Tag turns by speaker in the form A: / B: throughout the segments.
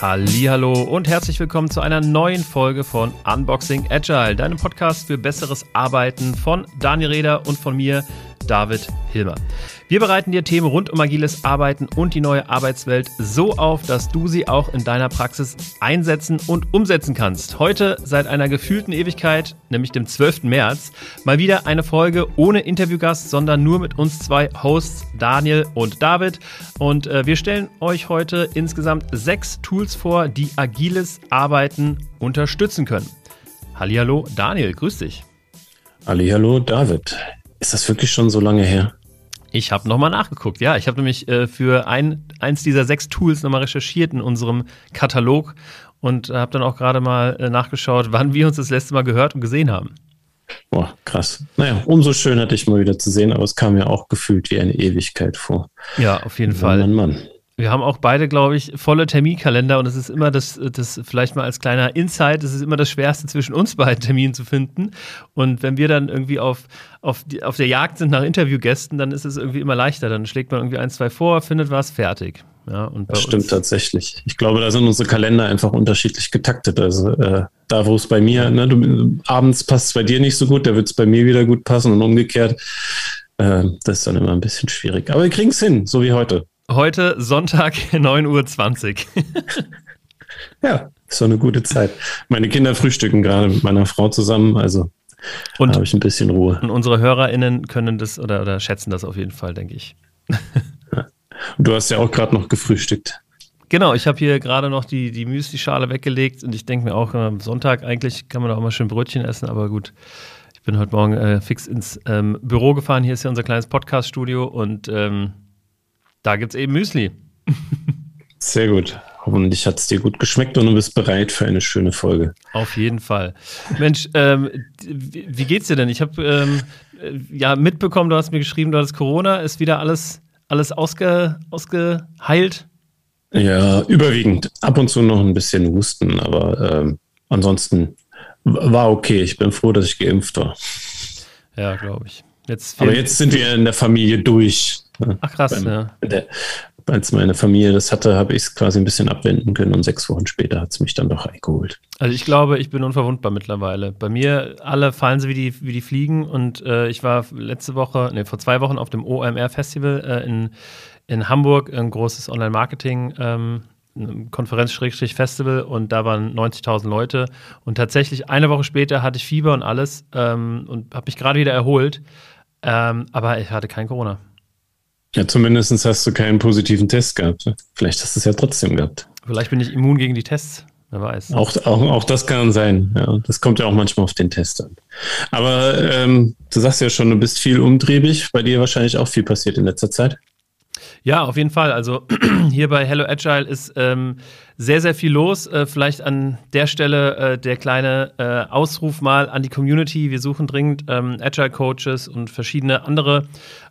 A: Hallo und herzlich willkommen zu einer neuen Folge von Unboxing Agile, deinem Podcast für besseres Arbeiten von Daniel Reder und von mir, David Hilmer. Wir bereiten dir Themen rund um agiles Arbeiten und die neue Arbeitswelt so auf, dass du sie auch in deiner Praxis einsetzen und umsetzen kannst. Heute seit einer gefühlten Ewigkeit, nämlich dem 12. März, mal wieder eine Folge ohne Interviewgast, sondern nur mit uns zwei Hosts, Daniel und David. Und äh, wir stellen euch heute insgesamt sechs Tools vor, die agiles Arbeiten unterstützen können. Hallihallo, Daniel, grüß dich.
B: Hallihallo, David. Ist das wirklich schon so lange her?
A: Ich habe nochmal nachgeguckt, ja. Ich habe nämlich äh, für ein, eins dieser sechs Tools nochmal recherchiert in unserem Katalog und habe dann auch gerade mal äh, nachgeschaut, wann wir uns das letzte Mal gehört und gesehen haben.
B: Boah, krass. Naja, umso schöner, dich mal wieder zu sehen, aber es kam mir auch gefühlt wie eine Ewigkeit vor.
A: Ja, auf jeden Fall.
B: Mann, Mann.
A: Wir haben auch beide, glaube ich, volle Terminkalender und es ist immer das, das, vielleicht mal als kleiner Insight, es ist immer das Schwerste zwischen uns beiden Terminen zu finden. Und wenn wir dann irgendwie auf, auf, die, auf der Jagd sind nach Interviewgästen, dann ist es irgendwie immer leichter. Dann schlägt man irgendwie ein, zwei vor, findet was, fertig. Ja,
B: und das stimmt tatsächlich. Ich glaube, da sind unsere Kalender einfach unterschiedlich getaktet. Also äh, da, wo es bei mir, ne, du, abends passt es bei dir nicht so gut, da wird es bei mir wieder gut passen und umgekehrt. Äh, das ist dann immer ein bisschen schwierig. Aber wir kriegen es hin, so wie heute.
A: Heute Sonntag 9.20 Uhr.
B: ja, ist so eine gute Zeit. Meine Kinder frühstücken gerade mit meiner Frau zusammen, also und habe ich ein bisschen Ruhe.
A: Und unsere HörerInnen können das oder, oder schätzen das auf jeden Fall, denke ich.
B: Ja. Du hast ja auch gerade noch gefrühstückt.
A: Genau, ich habe hier gerade noch die, die Müsli-Schale weggelegt und ich denke mir auch, am Sonntag eigentlich kann man auch mal schön Brötchen essen, aber gut. Ich bin heute Morgen äh, fix ins ähm, Büro gefahren. Hier ist ja unser kleines Podcast-Studio und ähm, da gibt es eben Müsli.
B: Sehr gut. Hoffentlich hat es dir gut geschmeckt und du bist bereit für eine schöne Folge.
A: Auf jeden Fall. Mensch, ähm, wie geht's dir denn? Ich habe ähm, äh, ja mitbekommen, du hast mir geschrieben, du hattest Corona. Ist wieder alles, alles ausge, ausgeheilt?
B: Ja, überwiegend. Ab und zu noch ein bisschen Husten, aber ähm, ansonsten war okay. Ich bin froh, dass ich geimpft war.
A: Ja, glaube ich.
B: Jetzt aber jetzt sind wir in der Familie durch.
A: Ach krass, Beim, ja.
B: Der, als meine Familie das hatte, habe ich es quasi ein bisschen abwenden können und sechs Wochen später hat es mich dann doch eingeholt.
A: Also ich glaube, ich bin unverwundbar mittlerweile. Bei mir alle fallen sie wie die, wie die Fliegen und äh, ich war letzte Woche, nee, vor zwei Wochen auf dem OMR-Festival äh, in, in Hamburg, ein großes Online-Marketing- ähm, Konferenz-Festival und da waren 90.000 Leute und tatsächlich eine Woche später hatte ich Fieber und alles ähm, und habe mich gerade wieder erholt, ähm, aber ich hatte kein Corona.
B: Ja, zumindest hast du keinen positiven Test gehabt. Vielleicht hast du es ja trotzdem gehabt.
A: Vielleicht bin ich immun gegen die Tests. Wer weiß.
B: Auch, auch, auch das kann sein. Ja, das kommt ja auch manchmal auf den Test an. Aber ähm, du sagst ja schon, du bist viel umtriebig. Bei dir wahrscheinlich auch viel passiert in letzter Zeit.
A: Ja, auf jeden Fall. Also hier bei Hello Agile ist ähm, sehr, sehr viel los. Äh, vielleicht an der Stelle äh, der kleine äh, Ausruf mal an die Community. Wir suchen dringend ähm, Agile Coaches und verschiedene andere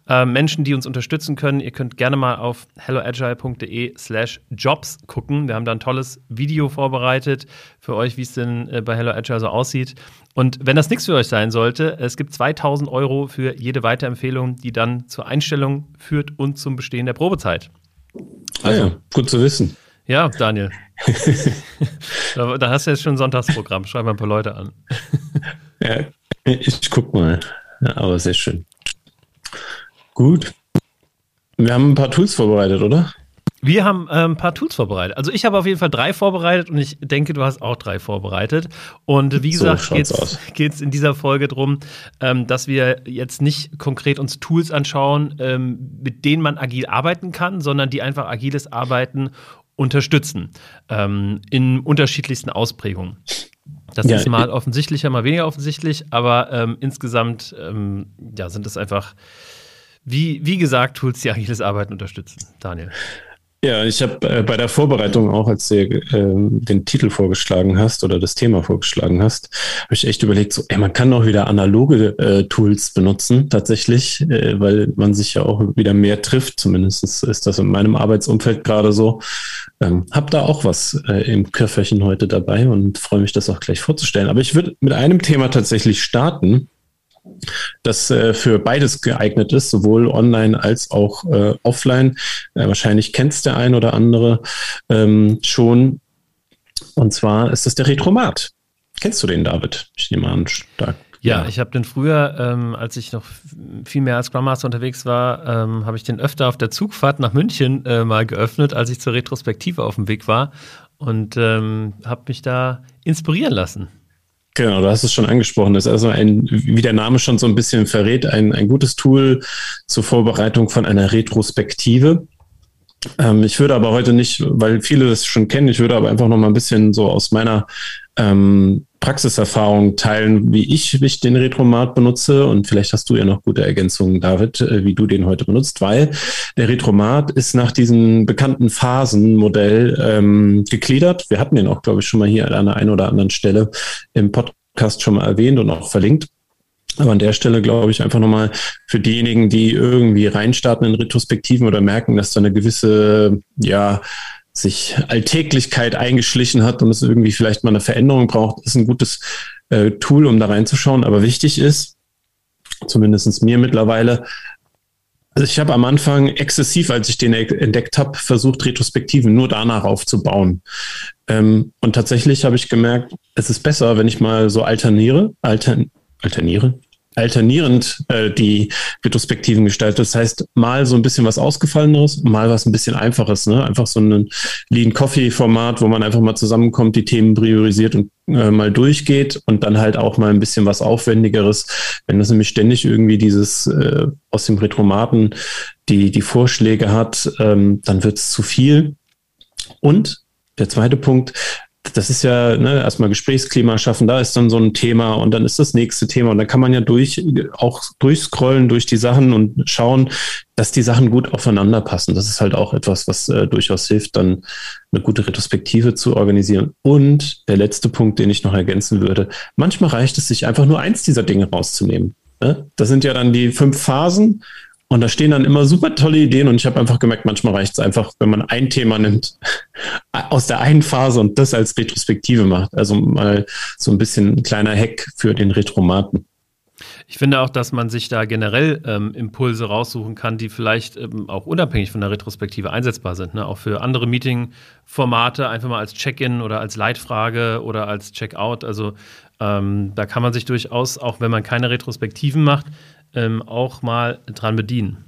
A: äh, Menschen, die uns unterstützen können. Ihr könnt gerne mal auf helloagile.de slash jobs gucken. Wir haben da ein tolles Video vorbereitet für euch, wie es denn äh, bei Hello Agile so aussieht. Und wenn das nichts für euch sein sollte, es gibt 2000 Euro für jede Weiterempfehlung, die dann zur Einstellung führt und zum Bestehen der Probezeit.
B: Also, ah ja, gut zu wissen.
A: Ja, Daniel. da, da, hast du jetzt schon ein Sonntagsprogramm. Schreib mal ein paar Leute an.
B: ja, ich guck mal. Ja, aber sehr schön. Gut. Wir haben ein paar Tools vorbereitet, oder?
A: Wir haben äh, ein paar Tools vorbereitet. Also ich habe auf jeden Fall drei vorbereitet und ich denke, du hast auch drei vorbereitet. Und wie gesagt, so geht es in dieser Folge darum, ähm, dass wir jetzt nicht konkret uns Tools anschauen, ähm, mit denen man agil arbeiten kann, sondern die einfach agiles Arbeiten unterstützen. Ähm, in unterschiedlichsten Ausprägungen. Das ja, ist mal offensichtlicher, mal weniger offensichtlich, aber ähm, insgesamt ähm, ja, sind es einfach, wie, wie gesagt, Tools, die agiles Arbeiten unterstützen. Daniel.
B: Ja, ich habe äh, bei der Vorbereitung auch, als du äh, den Titel vorgeschlagen hast oder das Thema vorgeschlagen hast, habe ich echt überlegt, so, ey, man kann auch wieder analoge äh, Tools benutzen, tatsächlich, äh, weil man sich ja auch wieder mehr trifft. Zumindest ist, ist das in meinem Arbeitsumfeld gerade so. Ähm, hab da auch was äh, im Köfferchen heute dabei und freue mich, das auch gleich vorzustellen. Aber ich würde mit einem Thema tatsächlich starten das äh, für beides geeignet ist, sowohl online als auch äh, offline. Äh, wahrscheinlich kennst der ein oder andere ähm, schon. Und zwar ist das der Retromat. Kennst du den, David?
A: Ich nehme an, stark. Ja, ich habe den früher, ähm, als ich noch viel mehr als Scrum Master unterwegs war, ähm, habe ich den öfter auf der Zugfahrt nach München äh, mal geöffnet, als ich zur Retrospektive auf dem Weg war und ähm, habe mich da inspirieren lassen.
B: Genau, du hast es schon angesprochen. Das ist also ein, wie der Name schon so ein bisschen verrät, ein, ein gutes Tool zur Vorbereitung von einer Retrospektive. Ähm, ich würde aber heute nicht, weil viele das schon kennen, ich würde aber einfach noch mal ein bisschen so aus meiner ähm, Praxiserfahrung teilen, wie ich, wie ich den Retromat benutze. Und vielleicht hast du ja noch gute Ergänzungen, David, äh, wie du den heute benutzt, weil der Retromat ist nach diesem bekannten Phasenmodell ähm, gegliedert. Wir hatten den auch, glaube ich, schon mal hier an einer einen oder anderen Stelle im Podcast schon mal erwähnt und auch verlinkt. Aber an der Stelle glaube ich einfach nochmal für diejenigen, die irgendwie reinstarten in Retrospektiven oder merken, dass da eine gewisse, ja, sich Alltäglichkeit eingeschlichen hat und es irgendwie vielleicht mal eine Veränderung braucht, ist ein gutes äh, Tool, um da reinzuschauen. Aber wichtig ist, zumindestens mir mittlerweile, also ich habe am Anfang exzessiv, als ich den entdeckt habe, versucht, Retrospektiven nur danach aufzubauen. Ähm, und tatsächlich habe ich gemerkt, es ist besser, wenn ich mal so alterniere, altern, alterniere, alternierend äh, die Retrospektiven gestaltet. Das heißt, mal so ein bisschen was Ausgefalleneres, mal was ein bisschen Einfaches. Ne? Einfach so ein Lean Coffee Format, wo man einfach mal zusammenkommt, die Themen priorisiert und äh, mal durchgeht und dann halt auch mal ein bisschen was Aufwendigeres. Wenn das nämlich ständig irgendwie dieses äh, aus dem Retromaten die, die Vorschläge hat, ähm, dann wird es zu viel. Und der zweite Punkt, das ist ja ne, erstmal Gesprächsklima schaffen, da ist dann so ein Thema und dann ist das nächste Thema und dann kann man ja durch auch durchscrollen durch die Sachen und schauen, dass die Sachen gut aufeinander passen. Das ist halt auch etwas, was äh, durchaus hilft, dann eine gute Retrospektive zu organisieren. Und der letzte Punkt, den ich noch ergänzen würde, manchmal reicht es sich einfach nur eins dieser Dinge rauszunehmen. Ne? Das sind ja dann die fünf Phasen und da stehen dann immer super tolle Ideen und ich habe einfach gemerkt, manchmal reicht es einfach, wenn man ein Thema nimmt aus der einen Phase und das als Retrospektive macht. Also mal so ein bisschen ein kleiner Hack für den Retromaten.
A: Ich finde auch, dass man sich da generell ähm, Impulse raussuchen kann, die vielleicht ähm, auch unabhängig von der Retrospektive einsetzbar sind. Ne? Auch für andere Meeting-Formate, einfach mal als Check-in oder als Leitfrage oder als Check-out. Also ähm, da kann man sich durchaus, auch wenn man keine Retrospektiven macht, ähm, auch mal dran bedienen.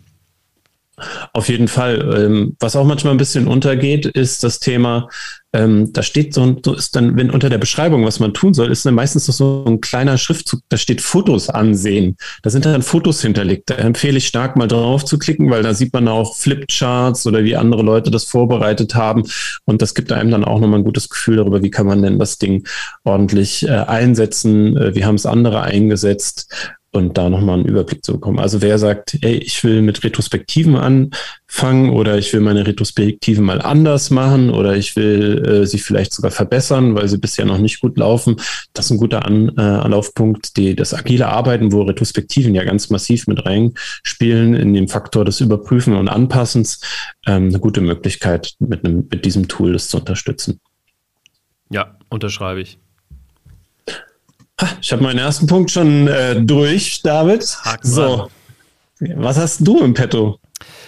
B: Auf jeden Fall. Ähm, was auch manchmal ein bisschen untergeht, ist das Thema, ähm, da steht so, so ist dann, wenn unter der Beschreibung, was man tun soll, ist dann meistens noch so ein kleiner Schriftzug, da steht Fotos ansehen. Da sind dann Fotos hinterlegt. Da empfehle ich stark mal drauf zu klicken, weil da sieht man auch Flipcharts oder wie andere Leute das vorbereitet haben. Und das gibt einem dann auch nochmal ein gutes Gefühl darüber, wie kann man denn das Ding ordentlich äh, einsetzen, äh, wie haben es andere eingesetzt und da nochmal einen Überblick zu bekommen. Also wer sagt, ey, ich will mit Retrospektiven anfangen oder ich will meine Retrospektiven mal anders machen oder ich will äh, sie vielleicht sogar verbessern, weil sie bisher noch nicht gut laufen, das ist ein guter An äh, Anlaufpunkt. Die, das agile Arbeiten, wo Retrospektiven ja ganz massiv mit reinspielen in den Faktor des Überprüfen und Anpassens, ähm, eine gute Möglichkeit, mit, einem, mit diesem Tool das zu unterstützen.
A: Ja, unterschreibe ich.
B: Ich habe meinen ersten Punkt schon äh, durch, David. Haken so, was hast du im Petto?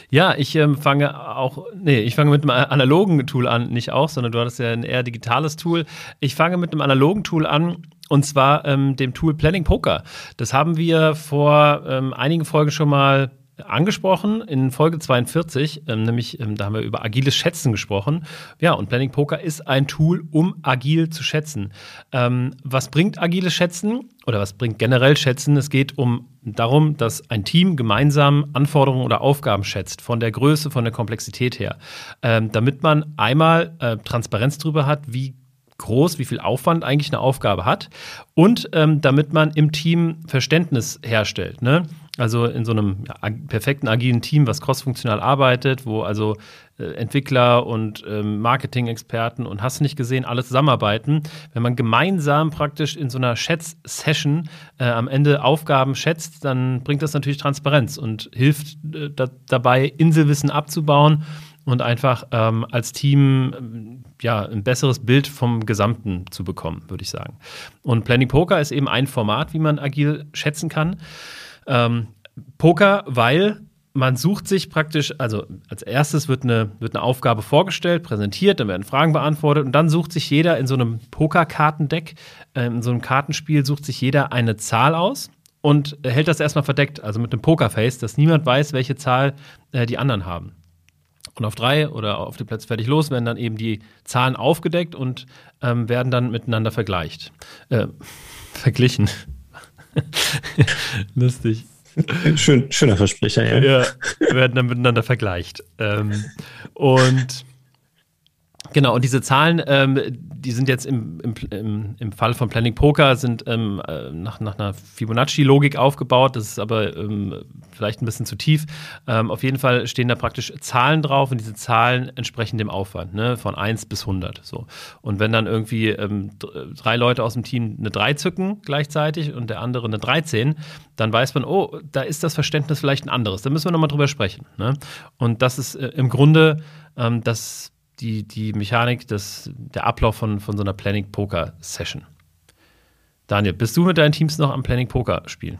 A: Ja, ich ähm, fange auch, nee, ich fange mit einem analogen Tool an, nicht auch, sondern du hattest ja ein eher digitales Tool. Ich fange mit einem analogen Tool an und zwar ähm, dem Tool Planning Poker. Das haben wir vor ähm, einigen Folgen schon mal angesprochen in Folge 42, ähm, nämlich ähm, da haben wir über agiles Schätzen gesprochen. Ja, und Planning Poker ist ein Tool, um agil zu schätzen. Ähm, was bringt agiles Schätzen oder was bringt generell Schätzen? Es geht um darum, dass ein Team gemeinsam Anforderungen oder Aufgaben schätzt, von der Größe, von der Komplexität her, ähm, damit man einmal äh, Transparenz darüber hat, wie groß, wie viel Aufwand eigentlich eine Aufgabe hat und ähm, damit man im Team Verständnis herstellt. Ne? Also in so einem ja, perfekten agilen Team, was crossfunktional arbeitet, wo also äh, Entwickler und ähm, Marketing-Experten und hast nicht gesehen, alle zusammenarbeiten. Wenn man gemeinsam praktisch in so einer Schätz-Session äh, am Ende Aufgaben schätzt, dann bringt das natürlich Transparenz und hilft äh, da, dabei, Inselwissen abzubauen und einfach ähm, als Team ähm, ja, ein besseres Bild vom Gesamten zu bekommen, würde ich sagen. Und Planning Poker ist eben ein Format, wie man agil schätzen kann. Ähm, Poker, weil man sucht sich praktisch, also als erstes wird eine, wird eine Aufgabe vorgestellt, präsentiert, dann werden Fragen beantwortet und dann sucht sich jeder in so einem Pokerkartendeck, äh, in so einem Kartenspiel sucht sich jeder eine Zahl aus und hält das erstmal verdeckt, also mit einem Pokerface, dass niemand weiß, welche Zahl äh, die anderen haben. Und auf drei oder auf die Plätze fertig los werden dann eben die Zahlen aufgedeckt und ähm, werden dann miteinander vergleicht. Äh, verglichen. Lustig.
B: Schön, schöner Versprecher,
A: ja. Ja, werden dann miteinander vergleicht. Ähm, und Genau, und diese Zahlen, ähm, die sind jetzt im, im, im, Fall von Planning Poker, sind ähm, äh, nach, nach einer Fibonacci-Logik aufgebaut. Das ist aber ähm, vielleicht ein bisschen zu tief. Ähm, auf jeden Fall stehen da praktisch Zahlen drauf und diese Zahlen entsprechen dem Aufwand, ne? von 1 bis 100. So. Und wenn dann irgendwie ähm, drei Leute aus dem Team eine 3 zücken gleichzeitig und der andere eine 13, dann weiß man, oh, da ist das Verständnis vielleicht ein anderes. Da müssen wir nochmal drüber sprechen. Ne? Und das ist äh, im Grunde ähm, das die, die Mechanik, des, der Ablauf von, von so einer Planning-Poker-Session. Daniel, bist du mit deinen Teams noch am Planning-Poker spielen?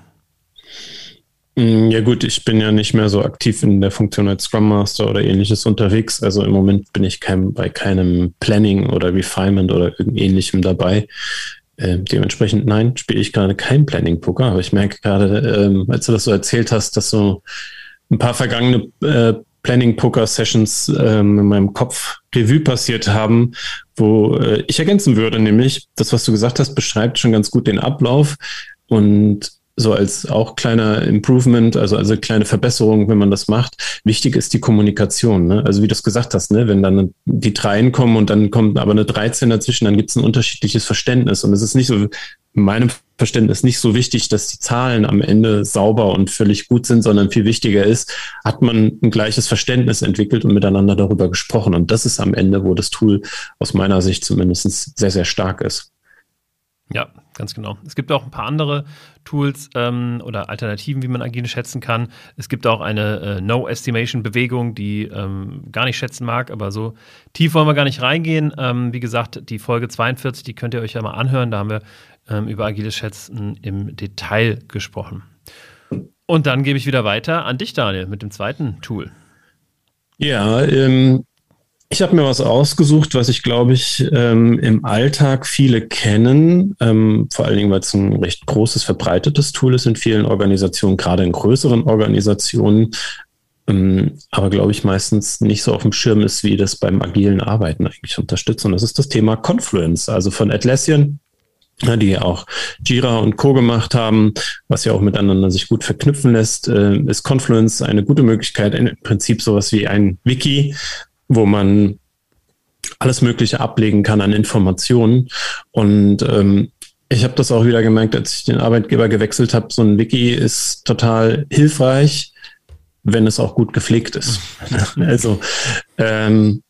B: Mm, ja gut, ich bin ja nicht mehr so aktiv in der Funktion als Scrum Master oder ähnliches unterwegs. Also im Moment bin ich kein, bei keinem Planning oder Refinement oder ähnlichem dabei. Äh, dementsprechend, nein, spiele ich gerade kein Planning-Poker, aber ich merke gerade, ähm, als du das so erzählt hast, dass so ein paar vergangene äh, Planning-Poker-Sessions ähm, in meinem Kopf Revue passiert haben, wo äh, ich ergänzen würde, nämlich das, was du gesagt hast, beschreibt schon ganz gut den Ablauf. Und so als auch kleiner Improvement, also also kleine Verbesserung, wenn man das macht. Wichtig ist die Kommunikation. Ne? Also wie du es gesagt hast, ne? wenn dann die Dreien kommen und dann kommt aber eine 13 dazwischen, dann gibt es ein unterschiedliches Verständnis. Und es ist nicht so, in meinem Verständnis nicht so wichtig, dass die Zahlen am Ende sauber und völlig gut sind, sondern viel wichtiger ist, hat man ein gleiches Verständnis entwickelt und miteinander darüber gesprochen. Und das ist am Ende, wo das Tool aus meiner Sicht zumindest sehr, sehr stark ist.
A: Ja, ganz genau. Es gibt auch ein paar andere Tools ähm, oder Alternativen, wie man agil schätzen kann. Es gibt auch eine äh, No-Estimation-Bewegung, die ähm, gar nicht schätzen mag, aber so tief wollen wir gar nicht reingehen. Ähm, wie gesagt, die Folge 42, die könnt ihr euch ja mal anhören. Da haben wir ähm, über agiles Schätzen im Detail gesprochen. Und dann gebe ich wieder weiter an dich, Daniel, mit dem zweiten Tool.
B: Ja, ähm, ich habe mir was ausgesucht, was ich glaube ich ähm, im Alltag viele kennen, ähm, vor allen Dingen, weil es ein recht großes, verbreitetes Tool ist in vielen Organisationen, gerade in größeren Organisationen, ähm, aber glaube ich meistens nicht so auf dem Schirm ist, wie das beim agilen Arbeiten eigentlich unterstützt. Und das ist das Thema Confluence, also von Atlassian die auch Jira und Co. gemacht haben, was ja auch miteinander sich gut verknüpfen lässt, äh, ist Confluence eine gute Möglichkeit, im Prinzip sowas wie ein Wiki, wo man alles Mögliche ablegen kann an Informationen. Und ähm, ich habe das auch wieder gemerkt, als ich den Arbeitgeber gewechselt habe, so ein Wiki ist total hilfreich, wenn es auch gut gepflegt ist. also ähm,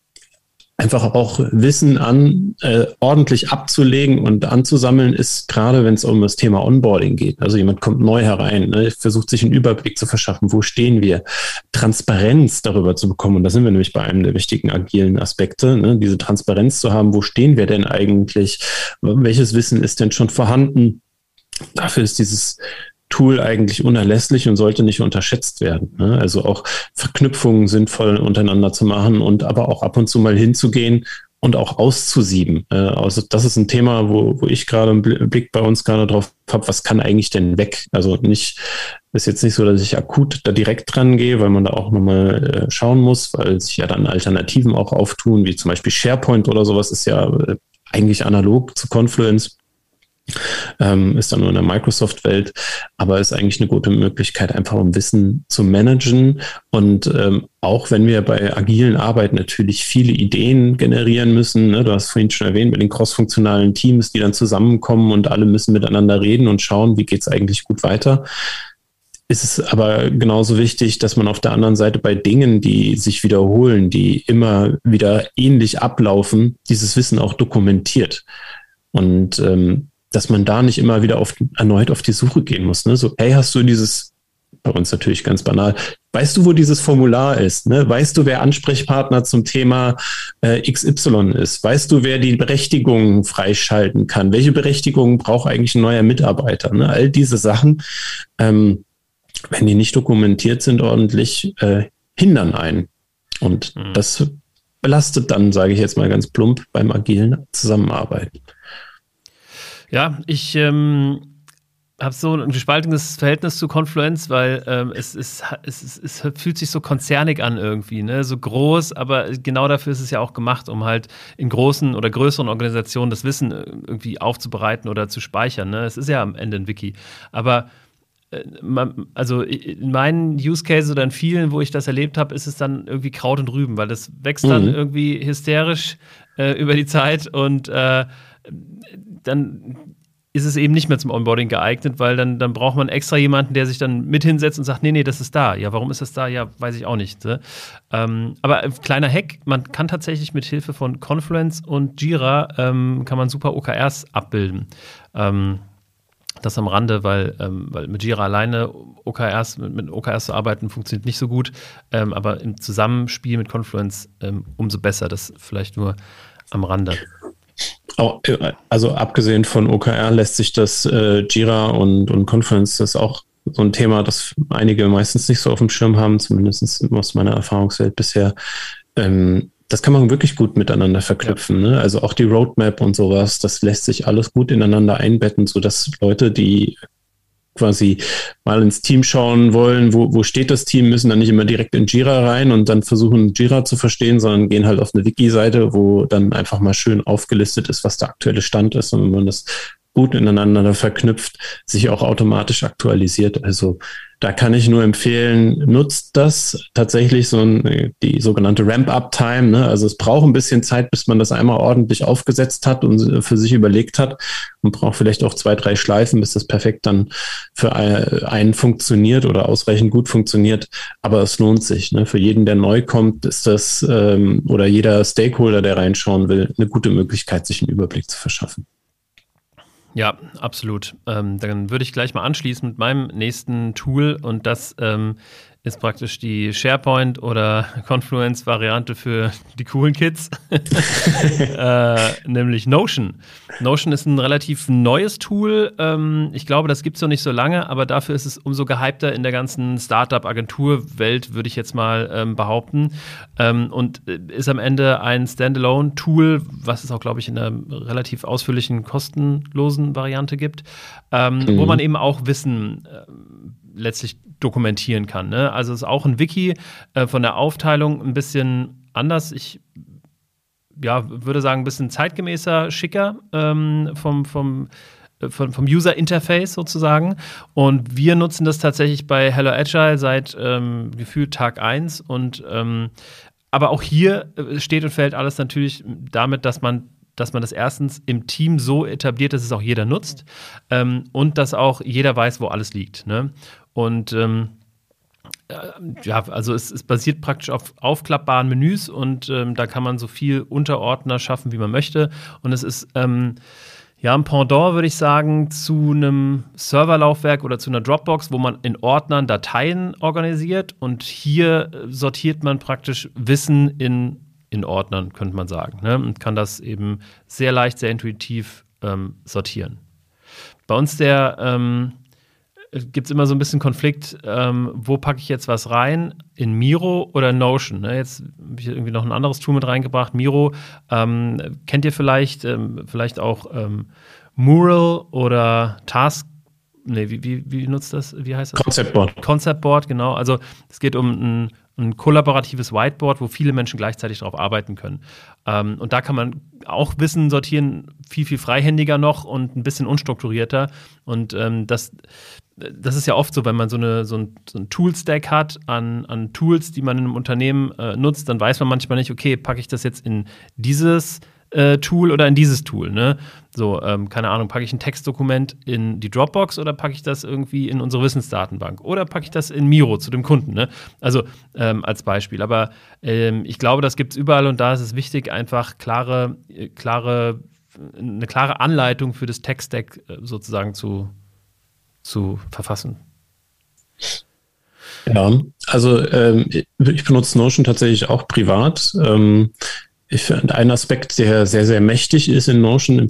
B: einfach auch Wissen an äh, ordentlich abzulegen und anzusammeln ist gerade, wenn es um das Thema Onboarding geht. Also jemand kommt neu herein, ne, versucht sich einen Überblick zu verschaffen, wo stehen wir, Transparenz darüber zu bekommen. Und da sind wir nämlich bei einem der wichtigen agilen Aspekte, ne, diese Transparenz zu haben, wo stehen wir denn eigentlich, welches Wissen ist denn schon vorhanden. Dafür ist dieses Tool eigentlich unerlässlich und sollte nicht unterschätzt werden. Ne? Also auch Verknüpfungen sinnvoll untereinander zu machen und aber auch ab und zu mal hinzugehen und auch auszusieben. Äh, also das ist ein Thema, wo, wo ich gerade einen Blick bei uns gerade drauf habe, was kann eigentlich denn weg? Also nicht, ist jetzt nicht so, dass ich akut da direkt dran gehe, weil man da auch nochmal äh, schauen muss, weil sich ja dann Alternativen auch auftun, wie zum Beispiel SharePoint oder sowas ist ja äh, eigentlich analog zu Confluence ähm, ist dann nur in der Microsoft-Welt, aber ist eigentlich eine gute Möglichkeit, einfach um Wissen zu managen. Und ähm, auch wenn wir bei agilen Arbeiten natürlich viele Ideen generieren müssen, ne, du hast vorhin schon erwähnt, mit den crossfunktionalen Teams, die dann zusammenkommen und alle müssen miteinander reden und schauen, wie geht's eigentlich gut weiter ist es aber genauso wichtig, dass man auf der anderen Seite bei Dingen, die sich wiederholen, die immer wieder ähnlich ablaufen, dieses Wissen auch dokumentiert. Und ähm, dass man da nicht immer wieder auf, erneut auf die Suche gehen muss. Ne? So, hey, hast du dieses, bei uns natürlich ganz banal, weißt du, wo dieses Formular ist? Ne? Weißt du, wer Ansprechpartner zum Thema äh, XY ist? Weißt du, wer die Berechtigungen freischalten kann? Welche Berechtigungen braucht eigentlich ein neuer Mitarbeiter? Ne? All diese Sachen. Ähm, wenn die nicht dokumentiert sind ordentlich, äh, hindern einen. Und mhm. das belastet dann, sage ich jetzt mal ganz plump, beim agilen Zusammenarbeiten.
A: Ja, ich ähm, habe so ein gespaltenes Verhältnis zu Confluence, weil ähm, es, ist, es, es, es, fühlt sich so konzernig an irgendwie, ne? so groß, aber genau dafür ist es ja auch gemacht, um halt in großen oder größeren Organisationen das Wissen äh, irgendwie aufzubereiten oder zu speichern. Ne? Es ist ja am Ende ein Wiki. Aber äh, also in meinen Use Cases oder in vielen, wo ich das erlebt habe, ist es dann irgendwie Kraut und Rüben, weil das wächst mhm. dann irgendwie hysterisch äh, über die Zeit und äh, dann ist es eben nicht mehr zum Onboarding geeignet, weil dann, dann braucht man extra jemanden, der sich dann mit hinsetzt und sagt, nee, nee, das ist da. Ja, warum ist das da? Ja, weiß ich auch nicht. Ne? Ähm, aber kleiner Hack, man kann tatsächlich mit Hilfe von Confluence und Jira ähm, kann man super OKRs abbilden. Ähm, das am Rande, weil, ähm, weil mit Jira alleine OKRs, mit, mit, OKRs zu arbeiten, funktioniert nicht so gut. Ähm, aber im Zusammenspiel mit Confluence ähm, umso besser. Das vielleicht nur am Rande.
B: Äh, also abgesehen von OKR lässt sich das äh, Jira und, und Confluence, das ist auch so ein Thema, das einige meistens nicht so auf dem Schirm haben, zumindest aus meiner Erfahrungswelt bisher. Ähm, das kann man wirklich gut miteinander verknüpfen. Ne? Also auch die Roadmap und sowas, das lässt sich alles gut ineinander einbetten, sodass Leute, die quasi mal ins Team schauen wollen, wo, wo steht das Team, müssen dann nicht immer direkt in Jira rein und dann versuchen, Jira zu verstehen, sondern gehen halt auf eine Wiki-Seite, wo dann einfach mal schön aufgelistet ist, was der aktuelle Stand ist. Und wenn man das gut ineinander verknüpft, sich auch automatisch aktualisiert. Also da kann ich nur empfehlen, nutzt das tatsächlich so ein, die sogenannte Ramp-Up-Time. Ne? Also es braucht ein bisschen Zeit, bis man das einmal ordentlich aufgesetzt hat und für sich überlegt hat und braucht vielleicht auch zwei, drei Schleifen, bis das perfekt dann für einen funktioniert oder ausreichend gut funktioniert. Aber es lohnt sich. Ne? Für jeden, der neu kommt, ist das ähm, oder jeder Stakeholder, der reinschauen will, eine gute Möglichkeit, sich einen Überblick zu verschaffen.
A: Ja, absolut. Ähm, dann würde ich gleich mal anschließen mit meinem nächsten Tool und das ähm, ist praktisch die SharePoint oder Confluence-Variante für die coolen Kids, äh, nämlich Notion. Notion ist ein relativ neues Tool. Ähm, ich glaube, das gibt es noch nicht so lange, aber dafür ist es umso gehypter in der ganzen Startup-Agentur-Welt, würde ich jetzt mal ähm, behaupten. Ähm, und äh, ist am Ende ein Standalone-Tool, was es auch, glaube ich, in einer relativ ausführlichen, kostenlosen Variante gibt, ähm, mhm. wo man eben auch Wissen äh, letztlich dokumentieren kann. Ne? Also ist auch ein Wiki äh, von der Aufteilung ein bisschen anders. Ich ja, würde sagen, ein bisschen zeitgemäßer, schicker ähm, vom, vom, äh, vom, vom User Interface sozusagen. Und wir nutzen das tatsächlich bei Hello Agile seit ähm, gefühlt Tag 1. Und ähm, aber auch hier äh, steht und fällt alles natürlich damit, dass man dass man das erstens im Team so etabliert, dass es auch jeder nutzt ähm, und dass auch jeder weiß, wo alles liegt. Ne? Und ähm, äh, ja, also es, es, basiert praktisch auf aufklappbaren Menüs und ähm, da kann man so viel Unterordner schaffen, wie man möchte. Und es ist ähm, ja ein Pendant, würde ich sagen, zu einem Serverlaufwerk oder zu einer Dropbox, wo man in Ordnern Dateien organisiert und hier sortiert man praktisch Wissen in, in Ordnern, könnte man sagen. Ne? Und kann das eben sehr leicht, sehr intuitiv ähm, sortieren. Bei uns der ähm, gibt es immer so ein bisschen Konflikt, ähm, wo packe ich jetzt was rein? In Miro oder Notion? Ne? Jetzt habe ich irgendwie noch ein anderes Tool mit reingebracht. Miro ähm, kennt ihr vielleicht, ähm, vielleicht auch ähm, Mural oder Task. Nee, wie, wie, wie nutzt das? Wie heißt das?
B: Concept Board.
A: Concept Board, genau. Also es geht um ein ein kollaboratives Whiteboard, wo viele Menschen gleichzeitig darauf arbeiten können. Ähm, und da kann man auch Wissen sortieren, viel, viel freihändiger noch und ein bisschen unstrukturierter. Und ähm, das, das ist ja oft so, wenn man so, eine, so ein, so ein Tool-Stack hat an, an Tools, die man in einem Unternehmen äh, nutzt, dann weiß man manchmal nicht, okay, packe ich das jetzt in dieses äh, Tool oder in dieses Tool. Ne? So, ähm, keine Ahnung, packe ich ein Textdokument in die Dropbox oder packe ich das irgendwie in unsere Wissensdatenbank oder packe ich das in Miro zu dem Kunden? Ne? Also ähm, als Beispiel. Aber ähm, ich glaube, das gibt es überall und da ist es wichtig, einfach klare, äh, klare, eine klare Anleitung für das Text-Stack äh, sozusagen zu, zu verfassen.
B: Ja, also ähm, ich benutze Notion tatsächlich auch privat. Ähm, ich finde, ein Aspekt, der sehr, sehr mächtig ist in Notion im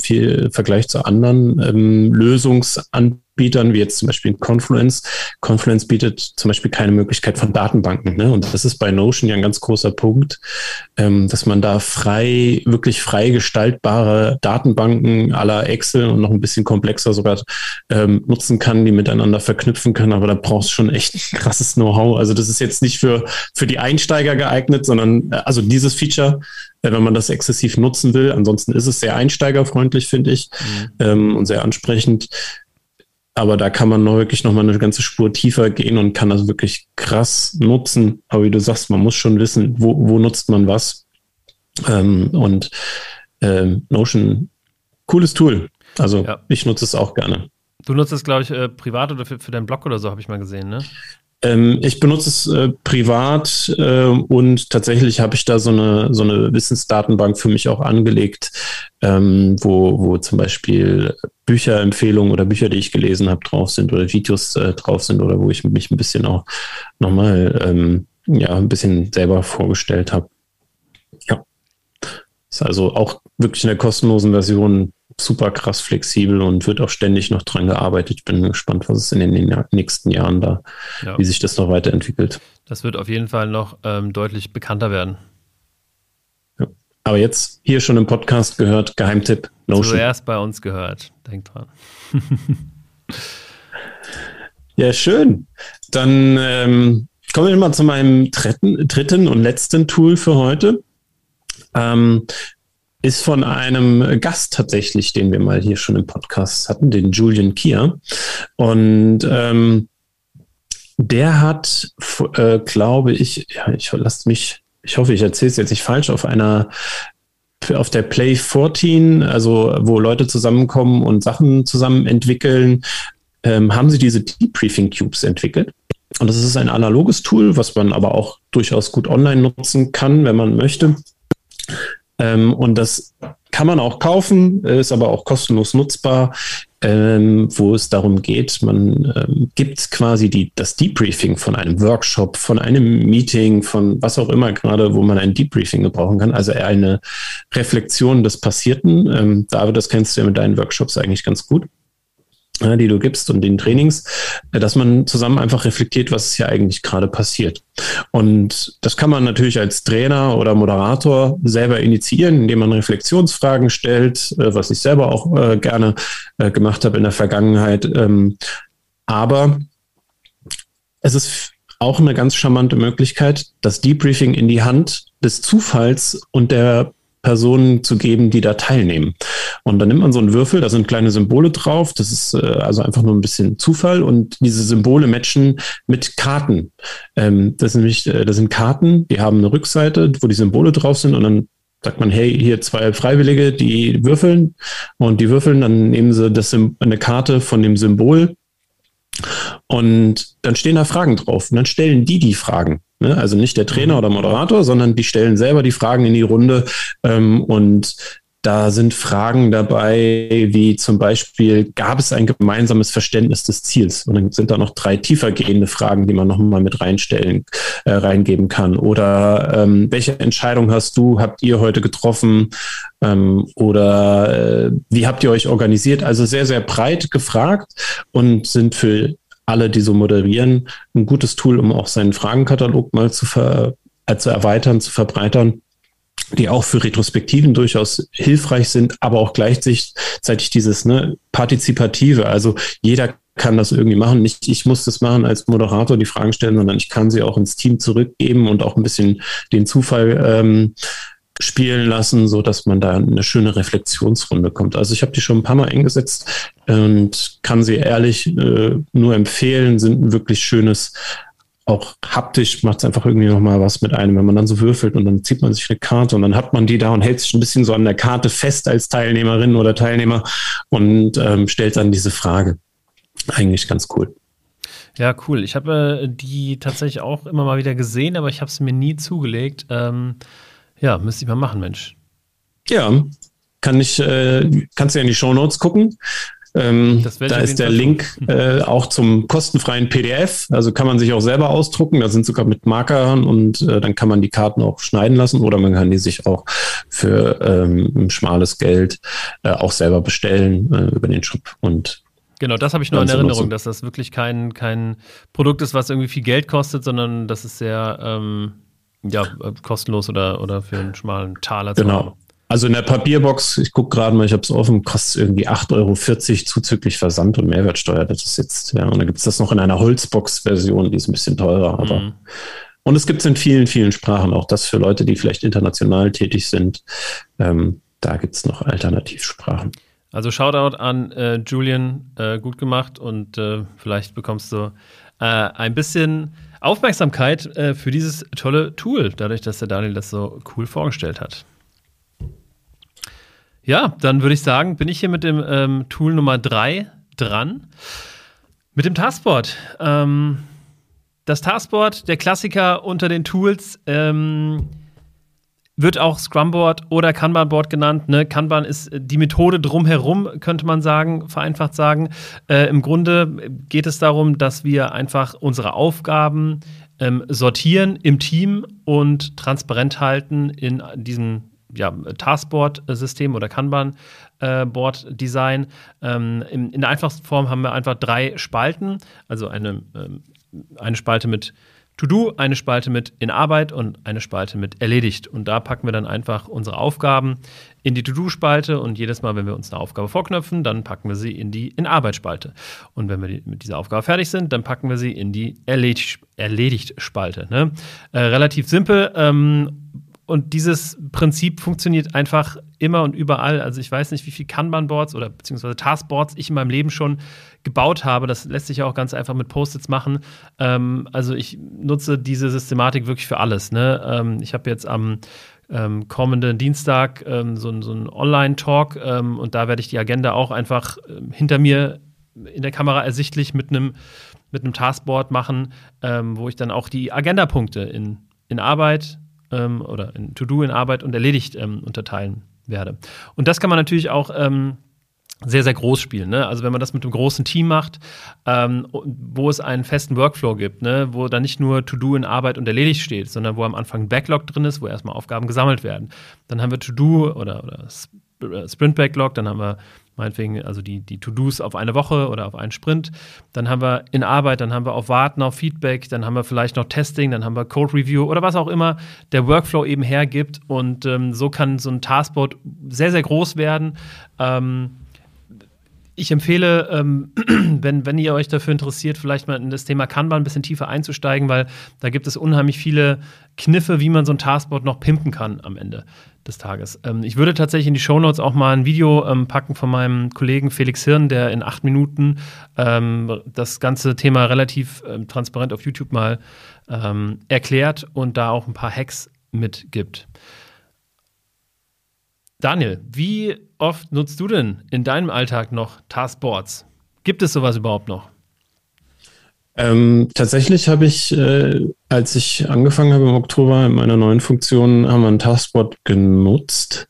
B: Vergleich zu anderen ähm, Lösungsanbietern, Anbietern, wie jetzt zum Beispiel Confluence. Confluence bietet zum Beispiel keine Möglichkeit von Datenbanken. Ne? Und das ist bei Notion ja ein ganz großer Punkt, ähm, dass man da frei, wirklich frei gestaltbare Datenbanken aller Excel und noch ein bisschen komplexer sogar ähm, nutzen kann, die miteinander verknüpfen kann. Aber da brauchst du schon echt ein krasses Know-how. Also das ist jetzt nicht für, für die Einsteiger geeignet, sondern äh, also dieses Feature äh, wenn man das exzessiv nutzen will. Ansonsten ist es sehr einsteigerfreundlich, finde ich, mhm. ähm, und sehr ansprechend. Aber da kann man noch wirklich noch mal eine ganze Spur tiefer gehen und kann das wirklich krass nutzen. Aber wie du sagst, man muss schon wissen, wo, wo nutzt man was. Ähm, und ähm, Notion, cooles Tool. Also ja. ich nutze es auch gerne.
A: Du nutzt es, glaube ich, äh, privat oder für, für deinen Blog oder so, habe ich mal gesehen, ne?
B: Ähm, ich benutze es äh, privat äh, und tatsächlich habe ich da so eine, so eine Wissensdatenbank für mich auch angelegt, ähm, wo, wo zum Beispiel Bücherempfehlungen oder Bücher, die ich gelesen habe, drauf sind oder Videos äh, drauf sind oder wo ich mich ein bisschen auch nochmal ähm, ja, ein bisschen selber vorgestellt habe. Ja. Ist also auch wirklich in der kostenlosen Version super krass flexibel und wird auch ständig noch dran gearbeitet. Ich bin gespannt, was es in den nächsten Jahren da, ja. wie sich das noch weiterentwickelt.
A: Das wird auf jeden Fall noch ähm, deutlich bekannter werden.
B: Ja. Aber jetzt hier schon im Podcast gehört, Geheimtipp,
A: Notion. Zuerst bei uns gehört, denk dran.
B: ja, schön. Dann ähm, kommen wir mal zu meinem dritten, dritten und letzten Tool für heute. Ähm, ist von einem Gast tatsächlich, den wir mal hier schon im Podcast hatten, den Julian Kier. Und ähm, der hat, äh, glaube ich, ja, ich lasse mich, ich hoffe, ich erzähle es jetzt nicht falsch, auf einer auf der Play 14, also wo Leute zusammenkommen und Sachen zusammen entwickeln, ähm, haben sie diese Debriefing Cubes entwickelt. Und das ist ein analoges Tool, was man aber auch durchaus gut online nutzen kann, wenn man möchte. Ähm, und das kann man auch kaufen, ist aber auch kostenlos nutzbar, ähm, wo es darum geht, man ähm, gibt quasi die, das Debriefing von einem Workshop, von einem Meeting, von was auch immer gerade, wo man ein Debriefing gebrauchen kann, also eine Reflexion des Passierten. Ähm, David, das kennst du ja mit deinen Workshops eigentlich ganz gut die du gibst und den Trainings, äh, dass man zusammen einfach reflektiert, was hier eigentlich gerade passiert. Und das kann man natürlich als Trainer oder Moderator selber initiieren, indem man Reflexionsfragen stellt, äh, was ich selber auch äh, gerne gemacht habe in der Vergangenheit. Ähm, aber es ist auch eine ganz charmante Möglichkeit, das Debriefing in die Hand des Zufalls und der Personen zu geben, die da teilnehmen. Und dann nimmt man so einen Würfel, da sind kleine Symbole drauf, das ist äh, also einfach nur ein bisschen Zufall und diese Symbole matchen mit Karten. Ähm, das, sind nämlich, äh, das sind Karten, die haben eine Rückseite, wo die Symbole drauf sind und dann sagt man, hey, hier zwei Freiwillige, die würfeln und die würfeln, dann nehmen sie das, eine Karte von dem Symbol und dann stehen da Fragen drauf und dann stellen die die Fragen. Ne? Also nicht der Trainer mhm. oder Moderator, sondern die stellen selber die Fragen in die Runde ähm, und da sind Fragen dabei, wie zum Beispiel, gab es ein gemeinsames Verständnis des Ziels? Und dann sind da noch drei tiefergehende Fragen, die man nochmal mit reinstellen, äh, reingeben kann. Oder ähm, welche Entscheidung hast du, habt ihr heute getroffen? Ähm, oder äh, wie habt ihr euch organisiert? Also sehr, sehr breit gefragt und sind für alle, die so moderieren, ein gutes Tool, um auch seinen Fragenkatalog mal zu, ver äh, zu erweitern, zu verbreitern die auch für Retrospektiven durchaus hilfreich sind, aber auch gleichzeitig dieses ne, Partizipative, also jeder kann das irgendwie machen. Nicht ich muss das machen als Moderator, die Fragen stellen, sondern ich kann sie auch ins Team zurückgeben und auch ein bisschen den Zufall ähm, spielen lassen, so dass man da eine schöne Reflexionsrunde kommt. Also ich habe die schon ein paar Mal eingesetzt und kann sie ehrlich äh, nur empfehlen, sind ein wirklich schönes auch haptisch macht es einfach irgendwie nochmal was mit einem, wenn man dann so würfelt und dann zieht man sich eine Karte und dann hat man die da und hält sich ein bisschen so an der Karte fest als Teilnehmerin oder Teilnehmer und ähm, stellt dann diese Frage. Eigentlich ganz cool.
A: Ja, cool. Ich habe äh, die tatsächlich auch immer mal wieder gesehen, aber ich habe sie mir nie zugelegt. Ähm, ja, müsste ich mal machen, Mensch.
B: Ja, kann ich, äh, kannst du ja in die Show Notes gucken. Ähm, da ist der Link äh, auch zum kostenfreien PDF. Also kann man sich auch selber ausdrucken. Da sind sogar mit Markern und äh, dann kann man die Karten auch schneiden lassen oder man kann die sich auch für ähm, ein schmales Geld äh, auch selber bestellen äh, über den Shop. Und
A: Genau, das habe ich nur in Erinnerung, dass das wirklich kein, kein Produkt ist, was irgendwie viel Geld kostet, sondern das ist sehr ähm, ja, kostenlos oder, oder für einen schmalen Taler.
B: Genau. Also in der Papierbox, ich gucke gerade mal, ich habe es offen, kostet irgendwie 8,40 Euro zuzüglich Versand und Mehrwertsteuer. Das ist jetzt, ja, und dann gibt es das noch in einer Holzbox-Version, die ist ein bisschen teurer, aber. Mhm. Und es gibt es in vielen, vielen Sprachen, auch das für Leute, die vielleicht international tätig sind. Ähm, da gibt es noch Alternativsprachen.
A: Also Shoutout an äh, Julian, äh, gut gemacht und äh, vielleicht bekommst du äh, ein bisschen Aufmerksamkeit äh, für dieses tolle Tool, dadurch, dass der Daniel das so cool vorgestellt hat. Ja, dann würde ich sagen, bin ich hier mit dem ähm, Tool Nummer 3 dran. Mit dem Taskboard. Ähm, das Taskboard, der Klassiker unter den Tools, ähm, wird auch Scrumboard oder Kanban-Board genannt. Ne? Kanban ist die Methode drumherum, könnte man sagen, vereinfacht sagen. Äh, Im Grunde geht es darum, dass wir einfach unsere Aufgaben ähm, sortieren im Team und transparent halten in diesem ja, Taskboard-System oder Kanban-Board-Design. Ähm, in, in, der einfachsten Form haben wir einfach drei Spalten, also eine, ähm, eine Spalte mit To-Do, eine Spalte mit in Arbeit und eine Spalte mit erledigt. Und da packen wir dann einfach unsere Aufgaben in die To-Do-Spalte und jedes Mal, wenn wir uns eine Aufgabe vorknöpfen, dann packen wir sie in die in Arbeit-Spalte. Und wenn wir mit dieser Aufgabe fertig sind, dann packen wir sie in die Erledigt-Spalte. Ne? Äh, relativ simpel. Ähm, und dieses Prinzip funktioniert einfach immer und überall. Also ich weiß nicht, wie viel Kanban-Boards oder beziehungsweise Taskboards ich in meinem Leben schon gebaut habe. Das lässt sich ja auch ganz einfach mit Post-its machen. Ähm, also ich nutze diese Systematik wirklich für alles. Ne? Ähm, ich habe jetzt am ähm, kommenden Dienstag ähm, so, so einen Online-Talk ähm, und da werde ich die Agenda auch einfach ähm, hinter mir in der Kamera ersichtlich mit einem mit einem Taskboard machen, wo ich dann auch die Agendapunkte in, in Arbeit, ähm, oder in To-Do in Arbeit und erledigt ähm, unterteilen werde. Und das kann man natürlich auch ähm, sehr, sehr groß spielen. Ne? Also wenn man das mit einem großen Team macht, ähm, wo es einen festen Workflow gibt, ne? wo da nicht nur To-Do in Arbeit und erledigt steht, sondern wo am Anfang ein Backlog drin ist, wo erstmal Aufgaben gesammelt werden. Dann haben wir To-Do oder, oder äh, Sprint-Backlog, dann haben wir meinetwegen also die, die To-Dos auf eine Woche oder auf einen Sprint. Dann haben wir in Arbeit, dann haben wir auf Warten auf Feedback, dann haben wir vielleicht noch Testing, dann haben wir Code Review oder was auch immer der Workflow eben hergibt. Und ähm, so kann so ein Taskboard sehr, sehr groß werden. Ähm, ich empfehle, ähm, wenn, wenn ihr euch dafür interessiert, vielleicht mal in das Thema Kanban ein bisschen tiefer einzusteigen, weil da gibt es unheimlich viele Kniffe, wie man so ein Taskboard noch pimpen kann am Ende des Tages. Ähm, ich würde tatsächlich in die Shownotes auch mal ein Video ähm, packen von meinem Kollegen Felix Hirn, der in acht Minuten ähm, das ganze Thema relativ ähm, transparent auf YouTube mal ähm, erklärt und da auch ein paar Hacks mitgibt. Daniel, wie oft nutzt du denn in deinem Alltag noch Taskboards? Gibt es sowas überhaupt noch?
B: Ähm, tatsächlich habe ich, äh, als ich angefangen habe im Oktober in meiner neuen Funktion, haben wir ein Taskboard genutzt.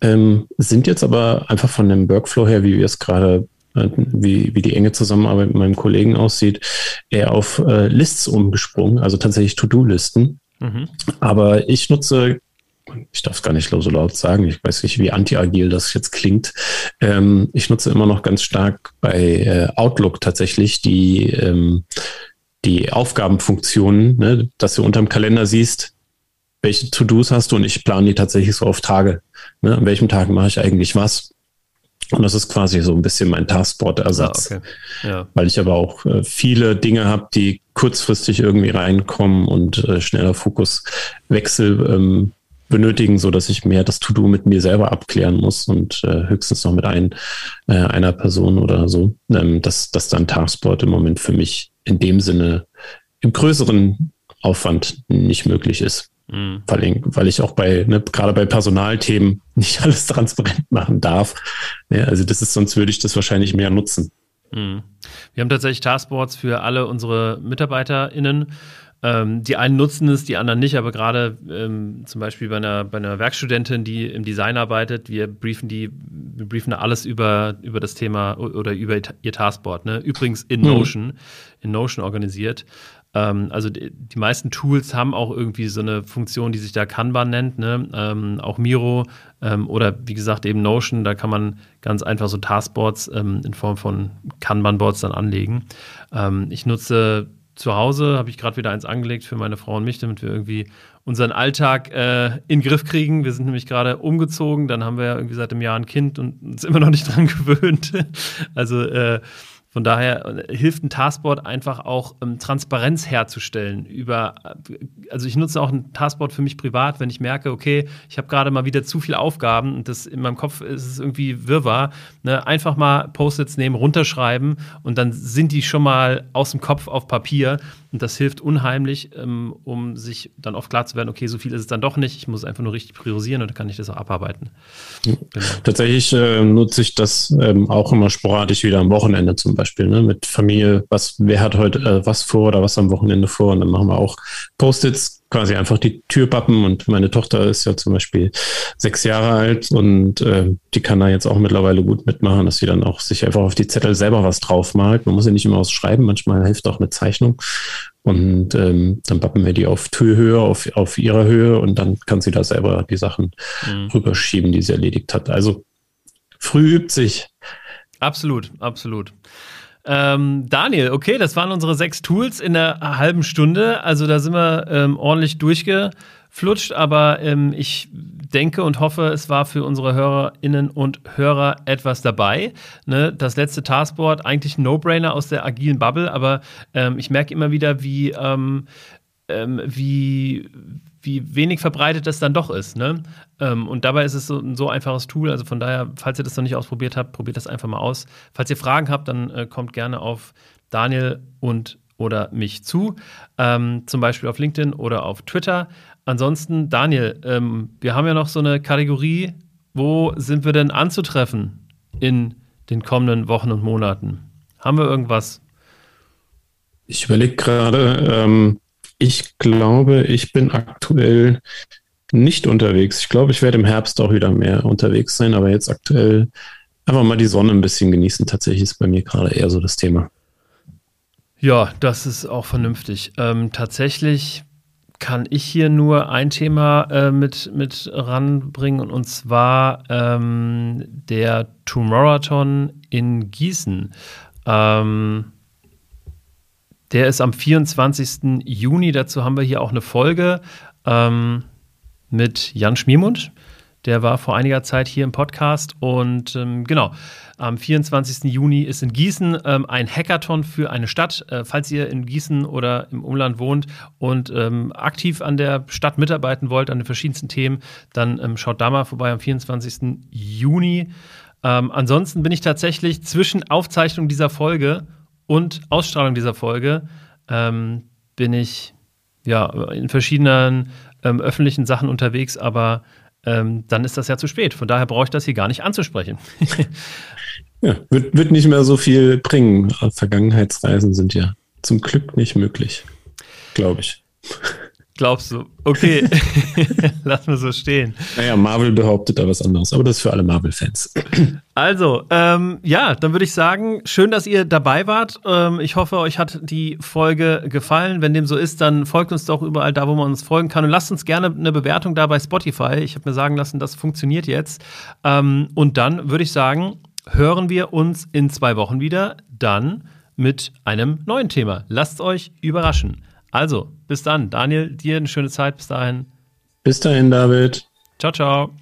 B: Ähm, sind jetzt aber einfach von dem Workflow her, wie wir es gerade, äh, wie, wie die enge Zusammenarbeit mit meinem Kollegen aussieht, eher auf äh, Lists umgesprungen, also tatsächlich To-Do-Listen. Mhm. Aber ich nutze ich darf es gar nicht so laut sagen, ich weiß nicht, wie anti-agil das jetzt klingt. Ähm, ich nutze immer noch ganz stark bei äh, Outlook tatsächlich die, ähm, die Aufgabenfunktionen, ne, dass du unterm Kalender siehst, welche To-Dos hast du und ich plane die tatsächlich so auf Tage. Ne, an welchem Tag mache ich eigentlich was? Und das ist quasi so ein bisschen mein Taskboard-Ersatz. Ah, okay. ja. Weil ich aber auch äh, viele Dinge habe, die kurzfristig irgendwie reinkommen und äh, schneller Fokuswechsel ähm, benötigen, so dass ich mehr das To-Do mit mir selber abklären muss und äh, höchstens noch mit ein, äh, einer Person oder so, ähm, dass, dass dann Taskboard im Moment für mich in dem Sinne im größeren Aufwand nicht möglich ist. Mhm. Weil, ich auch bei, ne, gerade bei Personalthemen nicht alles transparent machen darf. Ja, also das ist, sonst würde ich das wahrscheinlich mehr nutzen.
A: Mhm. Wir haben tatsächlich Taskboards für alle unsere MitarbeiterInnen. Ähm, die einen nutzen es, die anderen nicht, aber gerade ähm, zum Beispiel bei einer, bei einer Werkstudentin, die im Design arbeitet, wir briefen die, wir briefen da alles über, über das Thema oder über ihr Taskboard. Ne? Übrigens in mhm. Notion, mhm. in Notion organisiert. Ähm, also die, die, meisten Tools haben auch irgendwie so eine Funktion, die sich da Kanban nennt, ne? Ähm, auch Miro ähm, oder wie gesagt eben Notion, da kann man ganz einfach so Taskboards ähm, in Form von Kanban-Boards dann anlegen. Ich nutze zu Hause, habe ich gerade wieder eins angelegt für meine Frau und mich, damit wir irgendwie unseren Alltag äh, in den Griff kriegen. Wir sind nämlich gerade umgezogen, dann haben wir ja irgendwie seit einem Jahr ein Kind und uns immer noch nicht dran gewöhnt. also äh, von daher äh, hilft ein Taskboard einfach auch ähm, Transparenz herzustellen über, äh, also ich nutze auch ein Taskboard für mich privat, wenn ich merke, okay, ich habe gerade mal wieder zu viele Aufgaben und das in meinem Kopf ist es irgendwie Wirrwarr, ne? einfach mal Post-its nehmen, runterschreiben und dann sind die schon mal aus dem Kopf auf Papier und das hilft unheimlich, ähm, um sich dann oft klar zu werden, okay, so viel ist es dann doch nicht. Ich muss einfach nur richtig priorisieren und dann kann ich das auch abarbeiten.
B: Genau. Tatsächlich äh, nutze ich das ähm, auch immer sporadisch wieder am Wochenende zum Beispiel, ne? mit Familie. Was, wer hat heute äh, was vor oder was am Wochenende vor? Und dann machen wir auch Post-its quasi einfach die Türpappen und meine Tochter ist ja zum Beispiel sechs Jahre alt und äh, die kann da jetzt auch mittlerweile gut mitmachen, dass sie dann auch sich einfach auf die Zettel selber was draufmalt. Man muss ja nicht immer ausschreiben, manchmal hilft auch eine Zeichnung und ähm, dann pappen wir die auf Türhöhe, auf, auf ihrer Höhe und dann kann sie da selber die Sachen mhm. rüberschieben, die sie erledigt hat. Also früh übt sich.
A: Absolut, absolut. Ähm, Daniel, okay, das waren unsere sechs Tools in einer halben Stunde. Also da sind wir ähm, ordentlich durchgeflutscht, aber ähm, ich denke und hoffe, es war für unsere Hörerinnen und Hörer etwas dabei. Ne? Das letzte Taskboard, eigentlich ein No-Brainer aus der agilen Bubble, aber ähm, ich merke immer wieder, wie, ähm, ähm, wie wie wenig verbreitet das dann doch ist. Ne? Ähm, und dabei ist es so ein so einfaches Tool. Also von daher, falls ihr das noch nicht ausprobiert habt, probiert das einfach mal aus. Falls ihr Fragen habt, dann äh, kommt gerne auf Daniel und oder mich zu, ähm, zum Beispiel auf LinkedIn oder auf Twitter. Ansonsten, Daniel, ähm, wir haben ja noch so eine Kategorie, wo sind wir denn anzutreffen in den kommenden Wochen und Monaten? Haben wir irgendwas?
B: Ich überlege gerade, ähm, ich glaube, ich bin aktuell nicht unterwegs. Ich glaube, ich werde im Herbst auch wieder mehr unterwegs sein, aber jetzt aktuell einfach mal die Sonne ein bisschen genießen. Tatsächlich ist bei mir gerade eher so das Thema.
A: Ja, das ist auch vernünftig. Ähm, tatsächlich kann ich hier nur ein Thema äh, mit, mit ranbringen und zwar ähm, der Tomorrowton in Gießen. Ähm, der ist am 24. Juni. Dazu haben wir hier auch eine Folge ähm, mit Jan Schmiermund. Der war vor einiger Zeit hier im Podcast. Und ähm, genau, am 24. Juni ist in Gießen ähm, ein Hackathon für eine Stadt. Äh, falls ihr in Gießen oder im Umland wohnt und ähm, aktiv an der Stadt mitarbeiten wollt, an den verschiedensten Themen, dann ähm, schaut da mal vorbei am 24. Juni. Ähm, ansonsten bin ich tatsächlich zwischen Aufzeichnung dieser Folge und Ausstrahlung dieser Folge ähm, bin ich ja in verschiedenen ähm, öffentlichen Sachen unterwegs, aber ähm, dann ist das ja zu spät. Von daher brauche ich das hier gar nicht anzusprechen.
B: ja, wird, wird nicht mehr so viel bringen. Vergangenheitsreisen sind ja zum Glück nicht möglich, glaube ich.
A: Glaubst du? Okay, lass mal so stehen.
B: Naja, Marvel behauptet da was anderes, aber das ist für alle Marvel-Fans.
A: Also, ähm, ja, dann würde ich sagen, schön, dass ihr dabei wart. Ähm, ich hoffe, euch hat die Folge gefallen. Wenn dem so ist, dann folgt uns doch überall da, wo man uns folgen kann. Und lasst uns gerne eine Bewertung da bei Spotify. Ich habe mir sagen lassen, das funktioniert jetzt. Ähm, und dann würde ich sagen, hören wir uns in zwei Wochen wieder. Dann mit einem neuen Thema. Lasst euch überraschen. Also, bis dann. Daniel, dir eine schöne Zeit. Bis dahin.
B: Bis dahin, David.
A: Ciao, ciao.